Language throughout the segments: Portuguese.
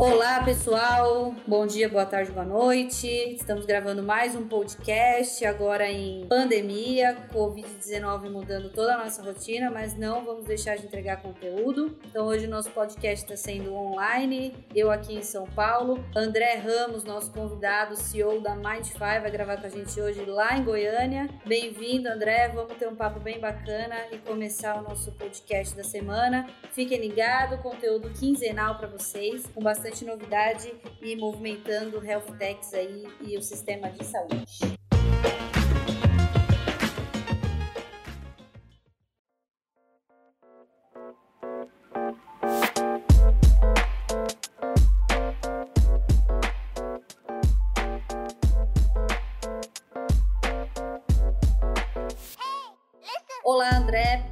Olá, pessoal. Bom dia, boa tarde, boa noite. Estamos gravando mais um podcast agora em pandemia, Covid-19 mudando toda a nossa rotina, mas não vamos deixar de entregar conteúdo. Então, hoje o nosso podcast está sendo online. Eu aqui em São Paulo. André Ramos, nosso convidado, CEO da Mindfy, vai gravar com a gente hoje lá em Goiânia. Bem-vindo, André. Vamos ter um papo bem bacana e começar o nosso podcast da semana. Fiquem ligados, conteúdo quinzenal para vocês, com bastante bastante novidade e movimentando o health techs aí e o sistema de saúde.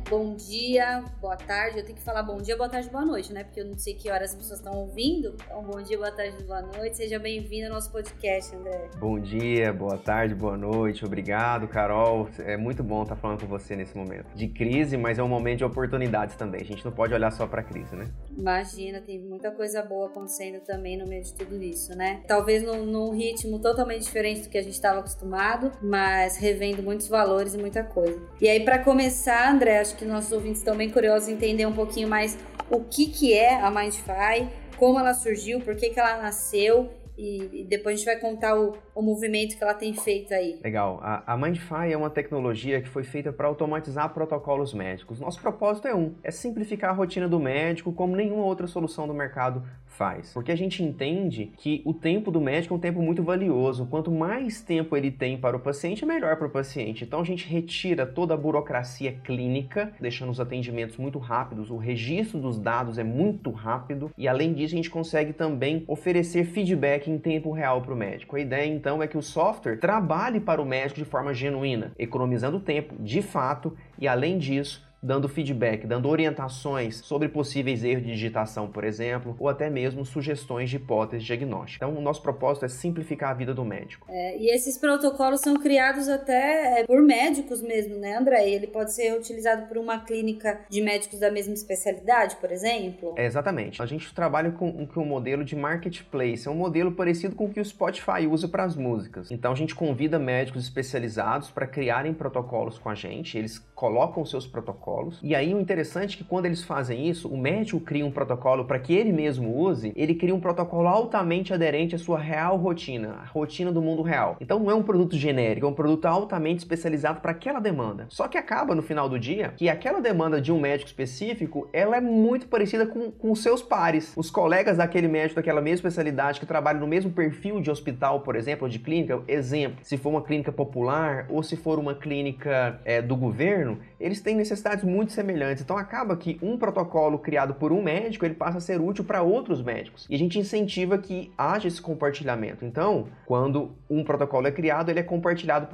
Bom dia, boa tarde. Eu tenho que falar bom dia, boa tarde, boa noite, né? Porque eu não sei que horas as pessoas estão ouvindo. Então, bom dia, boa tarde, boa noite. Seja bem-vindo ao nosso podcast, André. Bom dia, boa tarde, boa noite. Obrigado, Carol. É muito bom estar falando com você nesse momento de crise, mas é um momento de oportunidades também. A gente não pode olhar só para a crise, né? Imagina, tem muita coisa boa acontecendo também no meio de tudo isso, né? Talvez num, num ritmo totalmente diferente do que a gente estava acostumado, mas revendo muitos valores e muita coisa. E aí, para começar, André, acho que nossos ouvintes estão bem curiosos em entender um pouquinho mais o que, que é a Mindfy, como ela surgiu, por que, que ela nasceu e, depois a gente vai contar o, o, movimento que ela tem feito aí. Legal. A, a Mindfy é uma tecnologia que foi feita para automatizar protocolos médicos. Nosso propósito é um: é simplificar a rotina do médico como nenhuma outra solução do mercado faz. Porque a gente entende que o tempo do médico é um tempo muito valioso. Quanto mais tempo ele tem para o paciente, melhor para o paciente. Então a gente retira toda a burocracia clínica, deixando os atendimentos muito rápidos, o registro dos dados é muito rápido e além disso a gente consegue também oferecer feedback em tempo real para o médico. A ideia então é que o software trabalhe para o médico de forma genuína, economizando tempo de fato e além disso dando feedback, dando orientações sobre possíveis erros de digitação, por exemplo, ou até mesmo sugestões de hipóteses diagnósticas. Então, o nosso propósito é simplificar a vida do médico. É, e esses protocolos são criados até é, por médicos mesmo, né, André? Ele pode ser utilizado por uma clínica de médicos da mesma especialidade, por exemplo? É, exatamente. A gente trabalha com, com um modelo de marketplace, é um modelo parecido com o que o Spotify usa para as músicas. Então, a gente convida médicos especializados para criarem protocolos com a gente, eles colocam seus protocolos protocolos. E aí o interessante é que quando eles fazem isso, o médico cria um protocolo para que ele mesmo use, ele cria um protocolo altamente aderente à sua real rotina, a rotina do mundo real. Então não é um produto genérico, é um produto altamente especializado para aquela demanda. Só que acaba no final do dia que aquela demanda de um médico específico, ela é muito parecida com, com seus pares, os colegas daquele médico daquela mesma especialidade que trabalham no mesmo perfil de hospital, por exemplo, ou de clínica. Exemplo, se for uma clínica popular ou se for uma clínica é, do governo, eles têm necessidade muito semelhantes. Então acaba que um protocolo criado por um médico, ele passa a ser útil para outros médicos. E a gente incentiva que haja esse compartilhamento. Então, quando um protocolo é criado, ele é compartilhado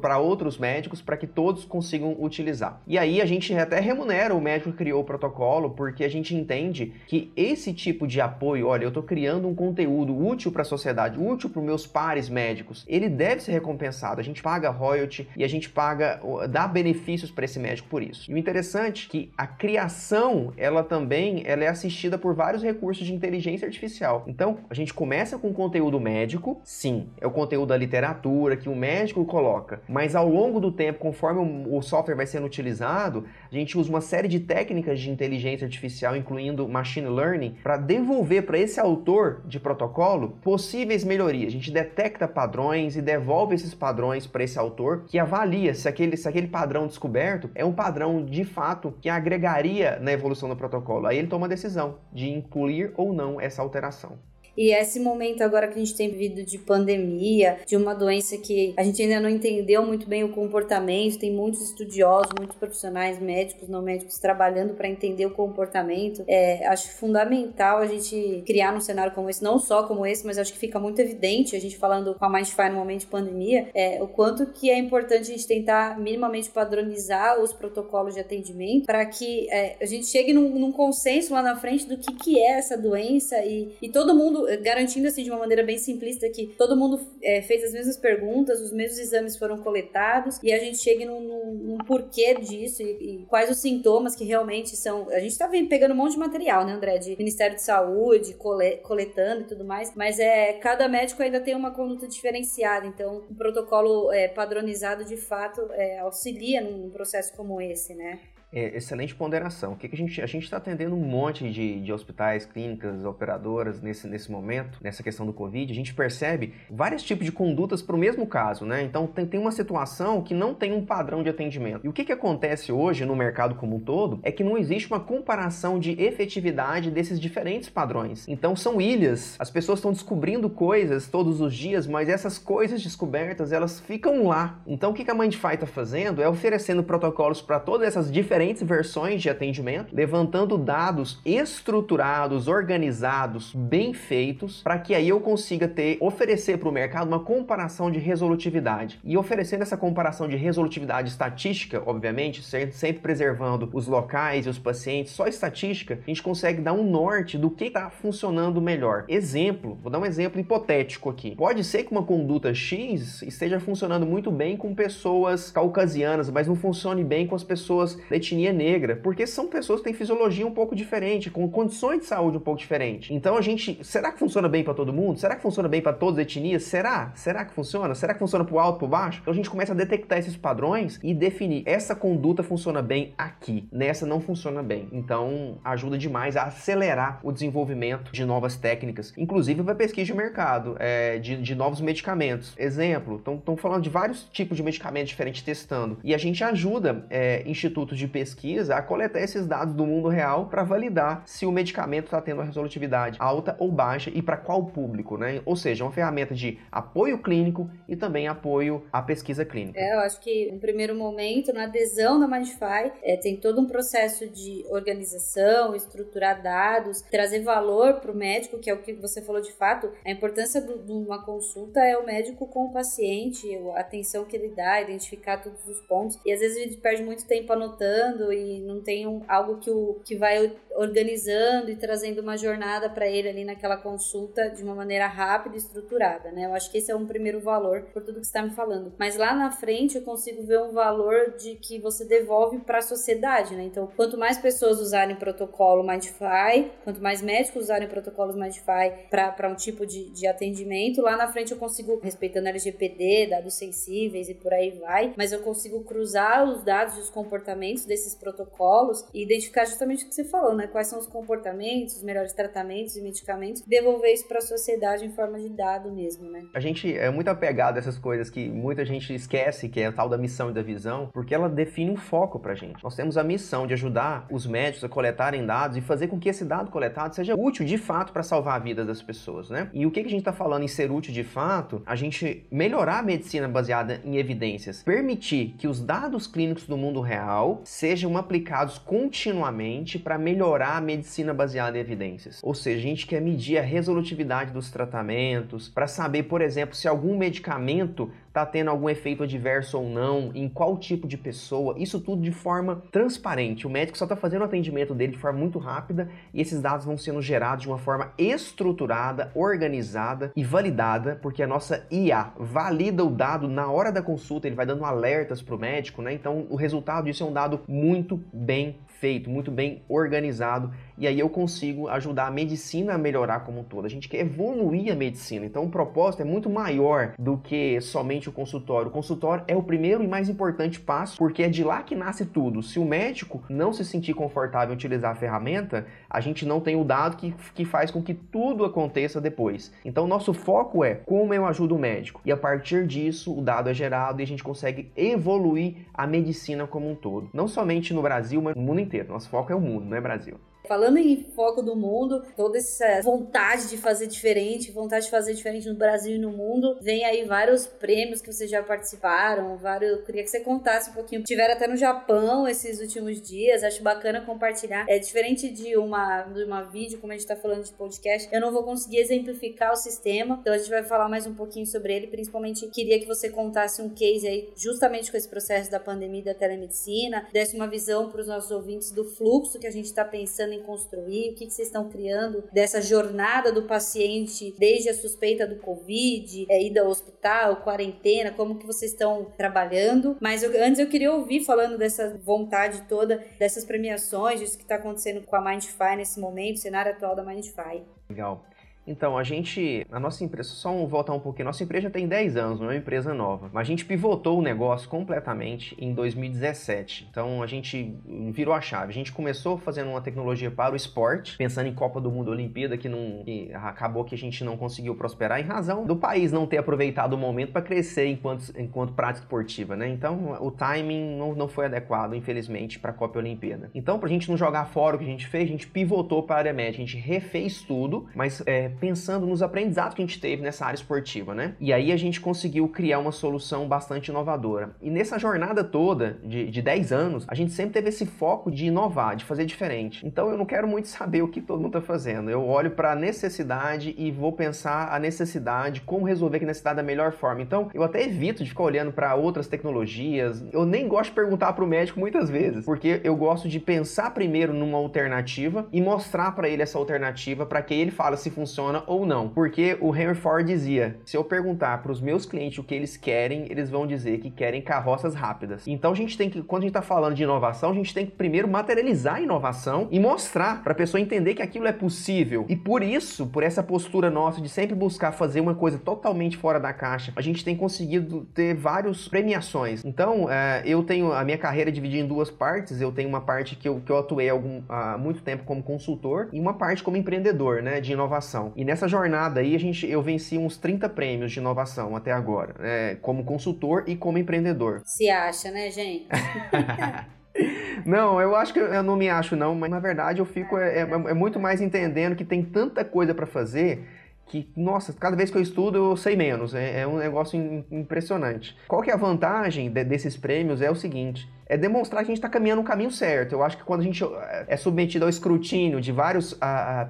para outros médicos para que todos consigam utilizar. E aí a gente até remunera o médico que criou o protocolo, porque a gente entende que esse tipo de apoio, olha, eu estou criando um conteúdo útil para a sociedade, útil para os meus pares médicos, ele deve ser recompensado. A gente paga royalty e a gente paga, dá benefícios para esse médico por isso isso. E o interessante é que a criação, ela também ela é assistida por vários recursos de inteligência artificial. Então, a gente começa com conteúdo médico, sim, é o conteúdo da literatura que o médico coloca, mas ao longo do tempo, conforme o software vai sendo utilizado, a gente usa uma série de técnicas de inteligência artificial, incluindo machine learning, para devolver para esse autor de protocolo possíveis melhorias. A gente detecta padrões e devolve esses padrões para esse autor que avalia se aquele, se aquele padrão descoberto é um padrão de fato que agregaria na evolução do protocolo. Aí ele toma a decisão de incluir ou não essa alteração. E esse momento agora que a gente tem vivido de pandemia, de uma doença que a gente ainda não entendeu muito bem o comportamento, tem muitos estudiosos, muitos profissionais, médicos, não médicos, trabalhando para entender o comportamento. É, acho fundamental a gente criar num cenário como esse, não só como esse, mas acho que fica muito evidente, a gente falando com a Mindfy no momento de pandemia, é, o quanto que é importante a gente tentar minimamente padronizar os protocolos de atendimento para que é, a gente chegue num, num, consenso lá na frente do que, que é essa doença e, e todo mundo garantindo assim de uma maneira bem simplista que todo mundo é, fez as mesmas perguntas, os mesmos exames foram coletados e a gente chegue num, num, num porquê disso e, e, quais os sintomas que realmente são. A gente tá pegando um monte de material, né, André, de Ministério de Saúde, cole, coletando e tudo mais, mas é cada médico ainda tem uma conduta diferenciada, então um protocolo é, padronizado de fato é, auxilia num processo como esse, né? É, excelente ponderação. O que, que a gente a gente está atendendo um monte de, de hospitais, clínicas, operadoras nesse, nesse momento, nessa questão do Covid. A gente percebe vários tipos de condutas para o mesmo caso, né? Então tem, tem uma situação que não tem um padrão de atendimento. E o que, que acontece hoje no mercado como um todo é que não existe uma comparação de efetividade desses diferentes padrões. Então são ilhas. As pessoas estão descobrindo coisas todos os dias, mas essas coisas descobertas elas ficam lá. Então o que, que a Mindfy está fazendo é oferecendo protocolos para todas essas diferentes diferentes versões de atendimento, levantando dados estruturados, organizados, bem feitos, para que aí eu consiga ter oferecer para o mercado uma comparação de resolutividade. E oferecendo essa comparação de resolutividade estatística, obviamente, sempre preservando os locais e os pacientes, só estatística, a gente consegue dar um norte do que está funcionando melhor. Exemplo, vou dar um exemplo hipotético aqui. Pode ser que uma conduta X esteja funcionando muito bem com pessoas caucasianas, mas não funcione bem com as pessoas etnia etnia negra, porque são pessoas que têm fisiologia um pouco diferente, com condições de saúde um pouco diferentes. Então a gente, será que funciona bem para todo mundo? Será que funciona bem para todas as etnias? Será? Será que funciona? Será que funciona para o alto, para baixo? Então a gente começa a detectar esses padrões e definir essa conduta funciona bem aqui, nessa não funciona bem. Então ajuda demais a acelerar o desenvolvimento de novas técnicas, inclusive para pesquisa de mercado, é, de, de novos medicamentos. Exemplo, estão falando de vários tipos de medicamentos diferentes testando e a gente ajuda é, institutos de pesquisa pesquisa a coletar esses dados do mundo real para validar se o medicamento está tendo uma resolutividade alta ou baixa e para qual público, né? Ou seja, uma ferramenta de apoio clínico e também apoio à pesquisa clínica. É, eu acho que no primeiro momento, na adesão da Mindfy, é, tem todo um processo de organização, estruturar dados, trazer valor para o médico, que é o que você falou de fato. A importância de uma consulta é o médico com o paciente, a atenção que ele dá, identificar todos os pontos. E às vezes a gente perde muito tempo anotando e não tem um, algo que, o, que vai organizando e trazendo uma jornada para ele ali naquela consulta de uma maneira rápida e estruturada, né? Eu acho que esse é um primeiro valor por tudo que está me falando. Mas lá na frente eu consigo ver um valor de que você devolve para a sociedade, né? Então, quanto mais pessoas usarem protocolo Mindfy, quanto mais médicos usarem protocolos Mindfy para um tipo de, de atendimento, lá na frente eu consigo, respeitando LGPD, dados sensíveis e por aí vai, mas eu consigo cruzar os dados e os comportamentos desse esses protocolos e identificar justamente o que você falou, né? Quais são os comportamentos, os melhores tratamentos e medicamentos, devolver isso para a sociedade em forma de dado mesmo, né? A gente é muito apegado a essas coisas que muita gente esquece, que é a tal da missão e da visão, porque ela define um foco pra gente. Nós temos a missão de ajudar os médicos a coletarem dados e fazer com que esse dado coletado seja útil de fato para salvar a vida das pessoas, né? E o que, que a gente está falando em ser útil de fato? A gente melhorar a medicina baseada em evidências, permitir que os dados clínicos do mundo real sejam aplicados continuamente para melhorar a medicina baseada em evidências. Ou seja, a gente quer medir a resolutividade dos tratamentos, para saber, por exemplo, se algum medicamento está tendo algum efeito adverso ou não, em qual tipo de pessoa, isso tudo de forma transparente. O médico só está fazendo o atendimento dele de forma muito rápida e esses dados vão sendo gerados de uma forma estruturada, organizada e validada, porque a nossa IA valida o dado na hora da consulta, ele vai dando alertas para o médico, né? Então o resultado disso é um dado muito bem feito, muito bem organizado, e aí eu consigo ajudar a medicina a melhorar como um todo. A gente quer evoluir a medicina, então o propósito é muito maior do que somente o consultório. O consultório é o primeiro e mais importante passo, porque é de lá que nasce tudo. Se o médico não se sentir confortável em utilizar a ferramenta, a gente não tem o dado que, que faz com que tudo aconteça depois. Então, nosso foco é como eu ajudo o médico, e a partir disso o dado é gerado e a gente consegue evoluir a medicina como um todo. Não somente no Brasil, mas no mundo inteiro. Nosso foco é o mundo, não é Brasil. Falando em foco do mundo, toda essa vontade de fazer diferente, vontade de fazer diferente no Brasil e no mundo, vem aí vários prêmios que vocês já participaram, vários, eu queria que você contasse um pouquinho. Tiveram até no Japão esses últimos dias, acho bacana compartilhar. É diferente de uma de uma vídeo, como a gente tá falando de podcast, eu não vou conseguir exemplificar o sistema, então a gente vai falar mais um pouquinho sobre ele, principalmente queria que você contasse um case aí justamente com esse processo da pandemia da telemedicina, desse uma visão para os nossos ouvintes do fluxo que a gente está pensando em construir? O que, que vocês estão criando dessa jornada do paciente desde a suspeita do Covid, é, ida ao hospital, quarentena, como que vocês estão trabalhando? Mas eu, antes eu queria ouvir falando dessa vontade toda, dessas premiações, disso que está acontecendo com a Mindfy nesse momento, cenário atual da Mindfy. Legal. Então, a gente, a nossa empresa, só voltar um pouquinho, nossa empresa já tem 10 anos, não é uma empresa nova, mas a gente pivotou o negócio completamente em 2017. Então, a gente virou a chave. A gente começou fazendo uma tecnologia para o esporte, pensando em Copa do Mundo, Olimpíada, que, não, que acabou que a gente não conseguiu prosperar em razão do país não ter aproveitado o momento para crescer enquanto, enquanto prática esportiva, né? Então, o timing não, não foi adequado, infelizmente, para a Copa Olimpíada. Então, para a gente não jogar fora o que a gente fez, a gente pivotou para a área médica, a gente refez tudo, mas é, pensando nos aprendizados que a gente teve nessa área esportiva, né? E aí a gente conseguiu criar uma solução bastante inovadora. E nessa jornada toda de, de 10 anos, a gente sempre teve esse foco de inovar, de fazer diferente. Então eu não quero muito saber o que todo mundo está fazendo. Eu olho para a necessidade e vou pensar a necessidade, como resolver aquela necessidade da melhor forma. Então eu até evito de ficar olhando para outras tecnologias. Eu nem gosto de perguntar para o médico muitas vezes, porque eu gosto de pensar primeiro numa alternativa e mostrar para ele essa alternativa para que ele fale se funciona funciona ou não. Porque o Henry Ford dizia: se eu perguntar para os meus clientes o que eles querem, eles vão dizer que querem carroças rápidas. Então a gente tem que, quando a gente está falando de inovação, a gente tem que primeiro materializar a inovação e mostrar para a pessoa entender que aquilo é possível. E por isso, por essa postura nossa de sempre buscar fazer uma coisa totalmente fora da caixa, a gente tem conseguido ter várias premiações. Então, é, eu tenho a minha carreira dividida em duas partes. Eu tenho uma parte que eu, que eu atuei algum, há muito tempo como consultor e uma parte como empreendedor, né, de inovação. E nessa jornada aí, a gente, eu venci uns 30 prêmios de inovação até agora, né, como consultor e como empreendedor. Se acha, né, gente? Não, eu acho que eu não me acho, não, mas na verdade eu fico é, é, é muito mais entendendo que tem tanta coisa para fazer que, nossa, cada vez que eu estudo eu sei menos. É, é um negócio impressionante. Qual que é a vantagem de, desses prêmios? É o seguinte: é demonstrar que a gente está caminhando no caminho certo. Eu acho que quando a gente é, é submetido ao escrutínio de várias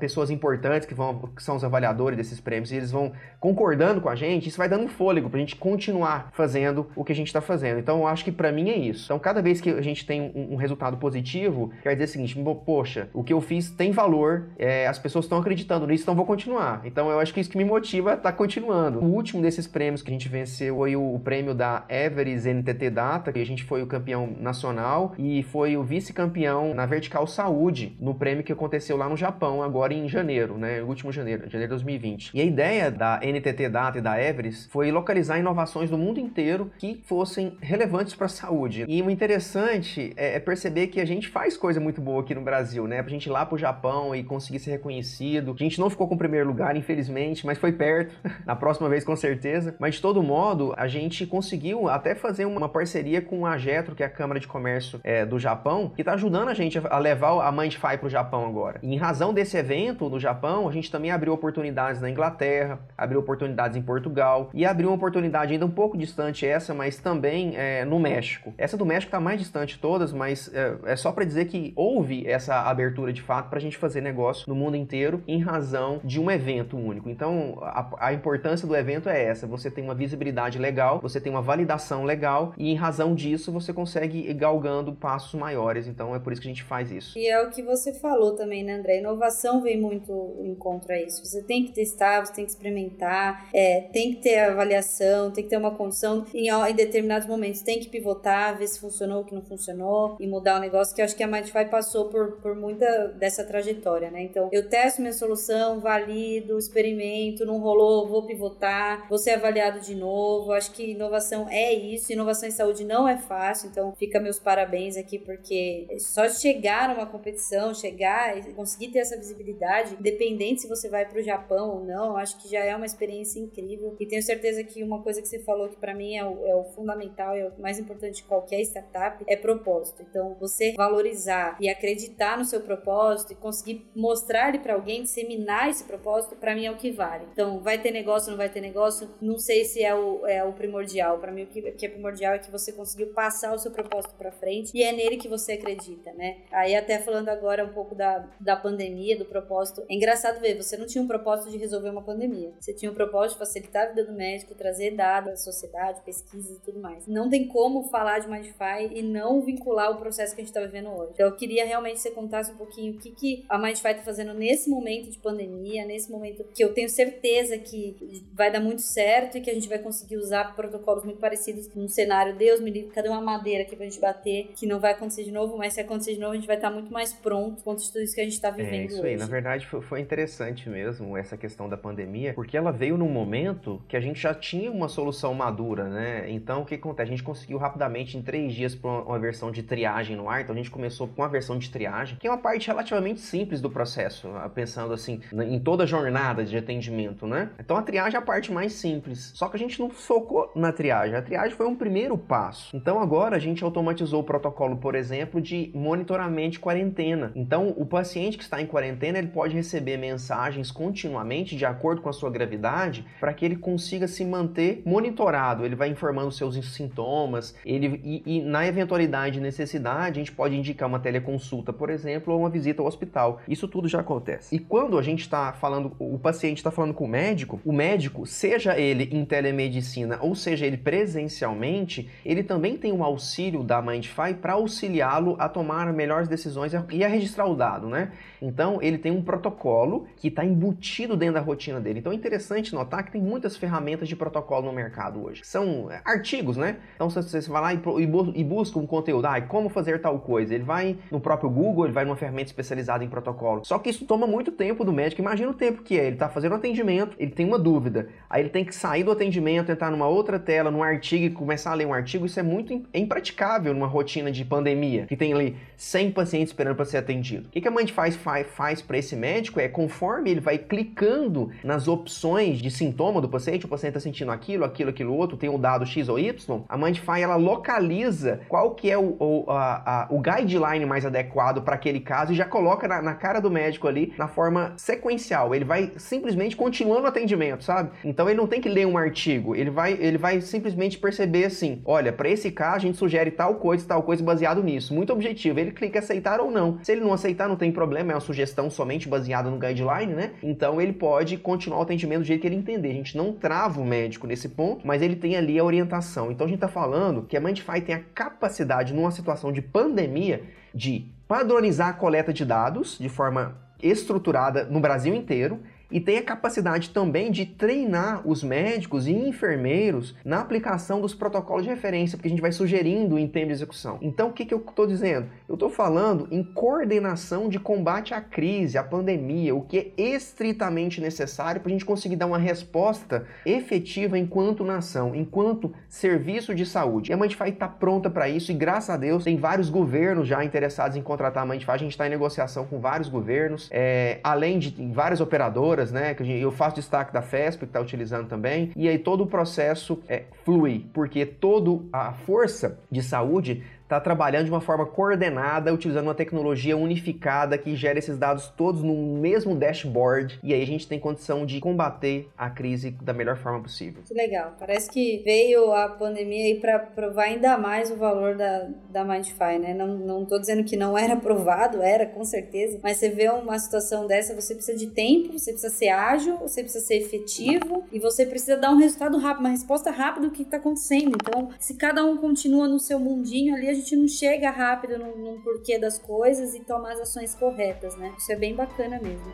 pessoas importantes que, vão, que são os avaliadores desses prêmios, e eles vão concordando com a gente, isso vai dando fôlego para a gente continuar fazendo o que a gente está fazendo. Então, eu acho que para mim é isso. Então, cada vez que a gente tem um, um, resultado positivo, quer dizer o seguinte: poxa, o que eu fiz tem valor, é, as pessoas estão acreditando nisso, então vou continuar. Então, eu acho que isso que me motiva a estar tá continuando. O último desses prêmios que a gente venceu foi o, o prêmio da Everest NTT Data, que a gente foi o campeão nacional e foi o vice-campeão na Vertical Saúde, no prêmio que aconteceu lá no Japão, agora em janeiro, né? Último janeiro, janeiro de 2020. E a ideia da NTT Data e da Everest foi localizar inovações do mundo inteiro que fossem relevantes para a saúde. E o interessante é, é, perceber que a gente faz coisa muito boa aqui no Brasil, né? Pra gente ir lá pro Japão e conseguir ser reconhecido. A gente não ficou com o primeiro lugar, infelizmente, mas foi perto. Na próxima vez, com certeza. Mas de todo modo, a gente conseguiu até fazer uma parceria com a Jetro, que é a Câmara Câmara de Comércio é, do Japão, que está ajudando a gente a levar a Mindfy para o Japão agora. E em razão desse evento no Japão, a gente também abriu oportunidades na Inglaterra, abriu oportunidades em Portugal e abriu uma oportunidade ainda um pouco distante essa, mas também é, no México. Essa do México está mais distante de todas, mas é, é só para dizer que houve essa abertura de fato para a gente fazer negócio no mundo inteiro em razão de um evento único. Então, a, a importância do evento é essa: você tem uma visibilidade legal, você tem uma validação legal e em razão disso você consegue galgando passos maiores. Então é por isso que a gente faz isso. E é o que você falou também, né, André? Inovação vem muito em contra isso. Você tem que testar, você tem que experimentar, é, tem que ter avaliação, tem que ter uma condição. Em, em determinados momentos tem que pivotar, ver se funcionou ou que não funcionou e mudar o negócio, que acho que a Mindfy passou por, por muita dessa trajetória, né? Então eu testo minha solução, valido, experimento, não rolou, vou pivotar, vou ser avaliado de novo. Acho que inovação é isso. Inovação em saúde não é fácil, então fica fica meus parabéns aqui, porque só chegar numa competição, chegar e conseguir ter essa visibilidade, independente se você vai para o Japão ou não, acho que já é uma experiência incrível. E tenho certeza que uma coisa que você falou que para mim é o, é o fundamental, é o mais importante de qualquer startup, é propósito. Então, você valorizar e acreditar no seu propósito e conseguir mostrar ele para alguém, disseminar esse propósito, para mim é o que vale. Então, vai ter negócio, não vai ter negócio, não sei se é o, é o primordial. Para mim, o que, o que é primordial é que você conseguiu passar o seu propósito propósito para frente e é nele que você acredita, né? Aí até falando agora um pouco da, da pandemia, do propósito, é engraçado ver, você não tinha um propósito de resolver uma pandemia, você tinha um propósito de facilitar a vida do médico, trazer dados à sociedade, pesquisas e tudo mais. Não tem como falar de Mindify e não vincular o processo que a gente está vivendo hoje. Então eu queria realmente que você contasse um pouquinho o que, que a Mindify está fazendo nesse momento de pandemia, nesse momento que eu tenho certeza que vai dar muito certo e que a gente vai conseguir usar protocolos muito parecidos num cenário, Deus me livre, cadê uma madeira aqui pra gente bater, que não vai acontecer de novo, mas se acontecer de novo, a gente vai estar muito mais pronto contra tudo isso que a gente está vivendo é isso hoje. aí, na verdade foi interessante mesmo essa questão da pandemia, porque ela veio num momento que a gente já tinha uma solução madura, né? Então o que acontece? A gente conseguiu rapidamente, em três dias, uma versão de triagem no ar, então a gente começou com a versão de triagem, que é uma parte relativamente simples do processo, pensando assim, em toda a jornada de atendimento, né? Então a triagem é a parte mais simples. Só que a gente não focou na triagem. A triagem foi um primeiro passo. Então agora a gente automatizou o protocolo, por exemplo, de monitoramento de quarentena. Então o paciente que está em quarentena, ele pode receber mensagens continuamente de acordo com a sua gravidade, para que ele consiga se manter monitorado. Ele vai informando seus sintomas, ele e, e na eventualidade de necessidade, a gente pode indicar uma teleconsulta, por exemplo, ou uma visita ao hospital. Isso tudo já acontece. E quando a gente está falando, o paciente está falando com o médico, o médico, seja ele em telemedicina ou seja ele presencialmente, ele também tem um auxílio da Mindfy para auxiliá-lo a tomar melhores decisões e a registrar o dado, né? Então ele tem um protocolo que está embutido dentro da rotina dele. Então é interessante notar que tem muitas ferramentas de protocolo no mercado hoje. São é, artigos, né? Então você vai lá e busca um conteúdo, ah, como fazer tal coisa. Ele vai no próprio Google, ele vai numa ferramenta especializada em protocolo. Só que isso toma muito tempo do médico. Imagina o tempo que é. Ele está fazendo atendimento, ele tem uma dúvida. Aí ele tem que sair do atendimento, entrar numa outra tela, num artigo e começar a ler um artigo. Isso é muito impraticável numa rotina de pandemia, que tem ali 100 pacientes esperando para ser atendido. O que, a mãe faz, faz, faz para esse médico é, conforme ele vai clicando nas opções de sintoma do paciente, o paciente está sentindo aquilo, aquilo, aquilo outro, tem um dado X ou Y, a Mindfy ela localiza qual que é o, o, a, a, o guideline mais adequado para aquele caso e já coloca na, na, cara do médico ali na forma sequencial. Ele vai simplesmente continuando o atendimento, sabe? Então ele não tem que ler um artigo, ele vai, ele vai simplesmente perceber assim: olha, para esse caso a gente sugere tal coisa, tal coisa baseado nisso. Muito objetivo. Ele clica aceitar ou não. Se ele não aceitar, não tem problema, é uma sugestão somente baseada no guideline, né? Então ele pode continuar o atendimento do jeito que ele entender. A gente não trava o médico nesse ponto, mas ele tem ali a orientação. Então a gente está falando que a Mandify tem a capacidade, numa situação de pandemia, de padronizar a coleta de dados de forma estruturada no Brasil inteiro e tem a capacidade também de treinar os médicos e enfermeiros na aplicação dos protocolos de referência, porque a gente vai sugerindo em tempo de execução. Então, o que, que eu estou dizendo? Eu estou falando em coordenação de combate à crise, à pandemia, o que é estritamente necessário para a gente conseguir dar uma resposta efetiva enquanto nação, enquanto serviço de saúde. E a Mandify está pronta para isso e, graças a Deus, tem vários governos já interessados em contratar a Mandify. A gente está em negociação com vários governos, é, além de várias operadoras né? Que eu faço destaque da FESP, que está utilizando também, e aí todo o processo é, flui, porque toda a força de saúde está trabalhando de uma forma coordenada, utilizando uma tecnologia unificada que gera esses dados todos no mesmo dashboard e aí a gente tem condição de combater a crise da melhor forma possível. Que legal. Parece que veio a pandemia aí para provar ainda mais o valor da, da Mindfy, né? Não, não tô dizendo que não era provado, era com certeza, mas você vê uma situação dessa, você precisa de tempo, você precisa ser ágil, você precisa ser efetivo e você precisa dar um resultado rápido, uma resposta rápida do que está acontecendo. Então, se cada um continua no seu mundinho ali, a gente não chega rápido no, porquê das coisas e toma as ações corretas, né? Isso é bem bacana mesmo.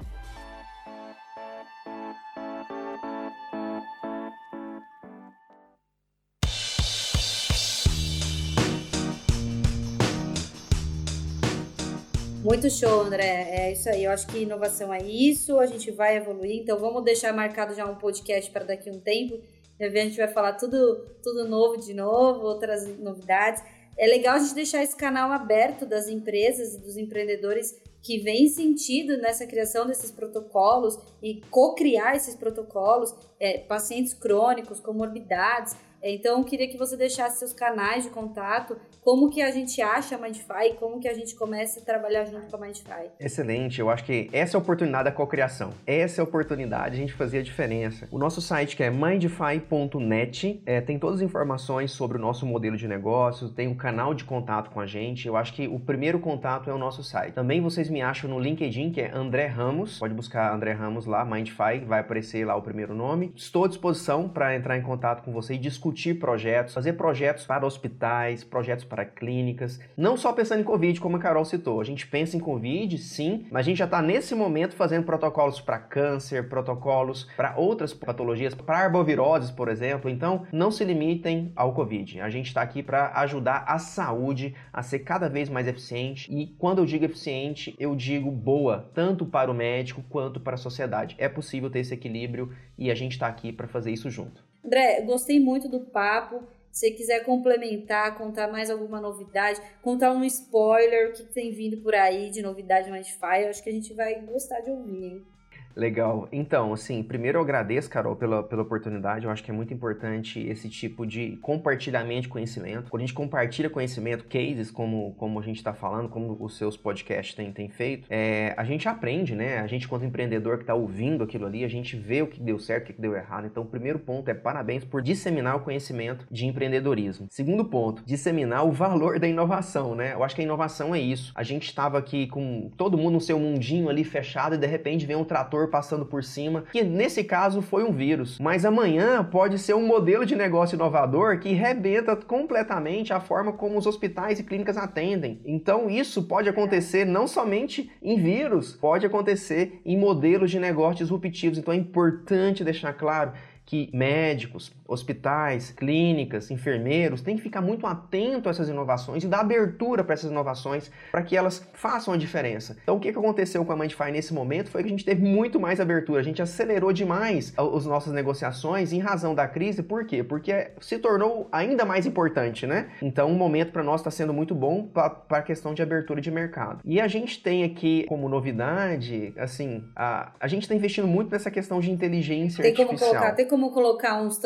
Muito show, André. É isso aí. Eu acho que inovação é isso. A gente vai evoluir. Então vamos deixar marcado já um podcast para daqui a um tempo. A gente vai falar tudo, tudo novo de novo, outras novidades é legal a gente deixar esse canal aberto das empresas e dos empreendedores que veem sentido nessa criação desses protocolos e co-criar esses protocolos, é, pacientes crônicos, comorbidades, Então, queria que você deixasse seus canais de contato, como que a gente acha a Mindfy, como que a gente começa a trabalhar junto com a Mindfy. Excelente, eu acho que essa é a oportunidade da cocriação. Essa é a oportunidade de a gente fazer a diferença. O nosso site que é mindfy.net é, tem todas as informações sobre o nosso modelo de negócio, tem um canal de contato com a gente. Eu acho que o primeiro contato é o nosso site. Também vocês me acham no LinkedIn, que é André Ramos. Pode buscar André Ramos lá, Mindfy, vai aparecer lá o primeiro nome. Estou à disposição para entrar em contato com você e discutir projetos, fazer projetos para hospitais, projetos para clínicas, não só pensando em Covid, como a Carol citou. A gente pensa em Covid, sim, mas a gente já está nesse momento fazendo protocolos para câncer, protocolos para outras patologias, para arboviroses, por exemplo. Então, não se limitem ao Covid. A gente está aqui para ajudar a saúde a ser cada vez mais eficiente e quando eu digo eficiente, eu digo boa, tanto para o médico quanto para a sociedade. É possível ter esse equilíbrio e a gente está aqui para fazer isso junto. André, gostei muito do papo. Se quiser complementar, contar mais alguma novidade, contar um spoiler, o que tem vindo por aí de novidade no Mindfire, acho que a gente vai gostar de ouvir, hein? Legal. Então, assim, primeiro eu agradeço, Carol, pela, pela oportunidade. Eu acho que é muito importante esse tipo de compartilhamento de conhecimento. Quando a gente compartilha conhecimento, cases, como, como a gente está falando, como os seus podcasts têm, têm feito, é, a gente aprende, né? A gente, quanto empreendedor que está ouvindo aquilo ali, a gente vê o que deu certo, o que deu errado. Então, o primeiro ponto é parabéns por disseminar o conhecimento de empreendedorismo. Segundo ponto, disseminar o valor da inovação, né? Eu acho que a inovação é isso. A gente estava aqui com todo mundo no seu mundinho ali fechado e de repente vem um trator passando por cima, que nesse caso foi um vírus. Mas amanhã pode ser um modelo de negócio inovador que rebenta completamente a forma como os hospitais e clínicas atendem. Então isso pode acontecer não somente em vírus, pode acontecer em modelos de negócio disruptivos. Então é importante deixar claro que médicos, hospitais, clínicas, enfermeiros têm que ficar muito atento a essas inovações e dar abertura para essas inovações para que elas façam a diferença. Então, o que aconteceu com a Mindfy nesse momento foi que a gente teve muito mais abertura, a gente acelerou demais as nossas negociações em razão da crise. Por quê? Porque se tornou ainda mais importante, né? Então, o momento para nós está sendo muito bom para a questão de abertura de mercado. E a gente tem aqui como novidade, assim, a, a gente está investindo muito nessa questão de inteligência tem artificial. Como colocar, tem como colocar uns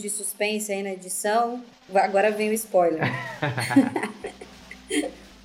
de suspense aí na edição. Agora vem o spoiler.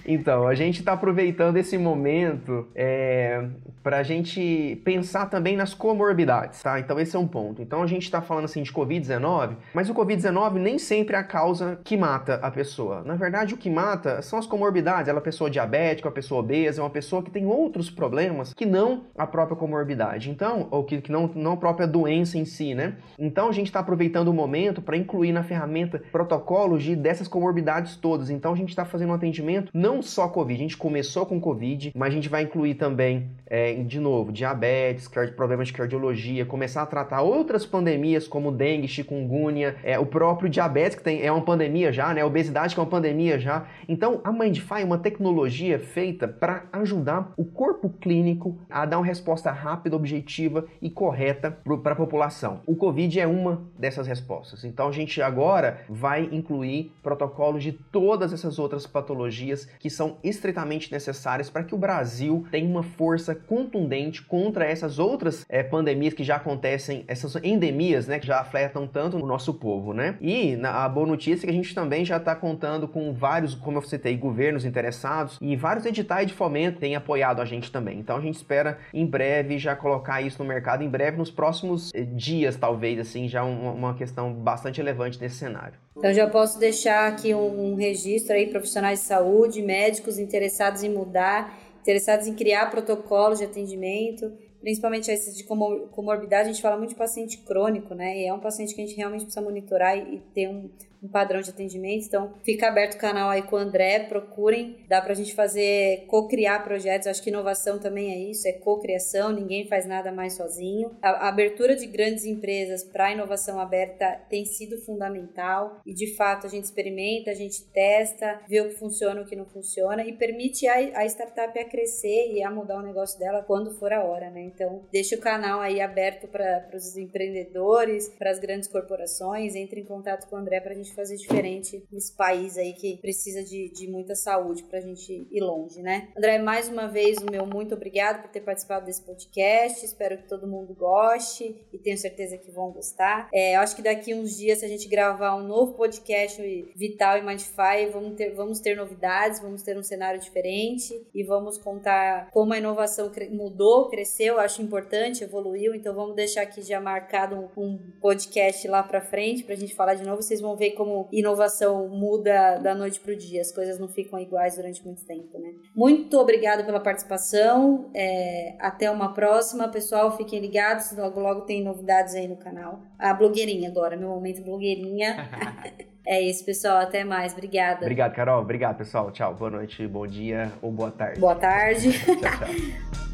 Então, a gente está aproveitando esse momento é, para a gente pensar também nas comorbidades, tá? Então, esse é um ponto. Então, a gente está falando assim de Covid-19, mas o Covid-19 nem sempre é a causa que mata a pessoa. Na verdade, o que mata são as comorbidades. Ela é uma pessoa diabética, uma pessoa obesa, é uma pessoa que tem outros problemas que não a própria comorbidade. Então, ou que, que não, não a própria doença em si, né? Então, a gente está aproveitando o momento para incluir na ferramenta protocolos de, dessas comorbidades todas. Então, a gente está fazendo um atendimento não só Covid. A gente começou com Covid, mas a gente vai incluir também, é, de novo, diabetes, problemas de cardiologia, começar a tratar outras pandemias como dengue, chikungunya, é, o próprio diabetes, que tem, é uma pandemia já, né? Obesidade, que é uma pandemia já. Então, a Mindfy é uma tecnologia feita para ajudar o corpo clínico a dar uma resposta rápida, objetiva e correta para a população. O Covid é uma dessas respostas. Então, a gente agora vai incluir protocolos de todas essas outras patologias que são estritamente necessárias para que o Brasil tenha uma força contundente contra essas outras é, pandemias que já acontecem, essas endemias, né, que já afetam tanto o nosso povo, né? E na, a boa notícia é que a gente também já está contando com vários, como eu citei, governos interessados e vários editais de fomento têm apoiado a gente também. Então a gente espera em breve já colocar isso no mercado, em breve nos próximos eh, dias, talvez, assim, já uma, uma questão bastante relevante nesse cenário. Então já posso deixar aqui um, um registro aí, profissionais de saúde, médicos interessados em mudar, interessados em criar protocolos de atendimento, principalmente esses de comorbidade, a gente fala muito de paciente crônico, né? E é um paciente que a gente realmente precisa monitorar e ter um, um padrão de atendimento. Então, fica aberto o canal aí com o André, procurem. Dá pra gente fazer, co-criar projetos. Acho que inovação também é isso, é co-criação, ninguém faz nada mais sozinho. A, a abertura de grandes empresas para inovação aberta tem sido fundamental e, de fato, a gente experimenta, a gente testa, vê o que funciona, o que não funciona e permite a, a startup a crescer e a mudar o negócio dela quando for a hora, né? Então, deixa o canal aí aberto para os empreendedores, para as grandes corporações, entre em contato com o André para a gente fazer diferente nesse país aí que precisa de, de muita saúde pra gente ir longe, né? André, mais uma vez, o meu muito obrigado por ter participado desse podcast. Espero que todo mundo goste e tenho certeza que vão gostar. É, acho que daqui uns dias, se a gente gravar um novo podcast Vital e Mindify, vamos ter, vamos ter novidades, vamos ter um cenário diferente e vamos contar como a inovação mudou, cresceu, acho importante, evoluiu. Então vamos deixar aqui já marcado um, um podcast lá para frente pra gente falar de novo. Vocês vão ver como inovação muda da noite pro dia, as coisas não ficam iguais durante muito tempo, né? Muito obrigada pela participação. É, até uma próxima, pessoal. Fiquem ligados, logo logo tem novidades aí no canal. A blogueirinha agora, meu momento blogueirinha. é isso, pessoal. Até mais. Obrigada. Obrigado, Carol. Obrigado, pessoal. Tchau. Boa noite, bom dia ou boa tarde. Boa tarde. tchau, tchau.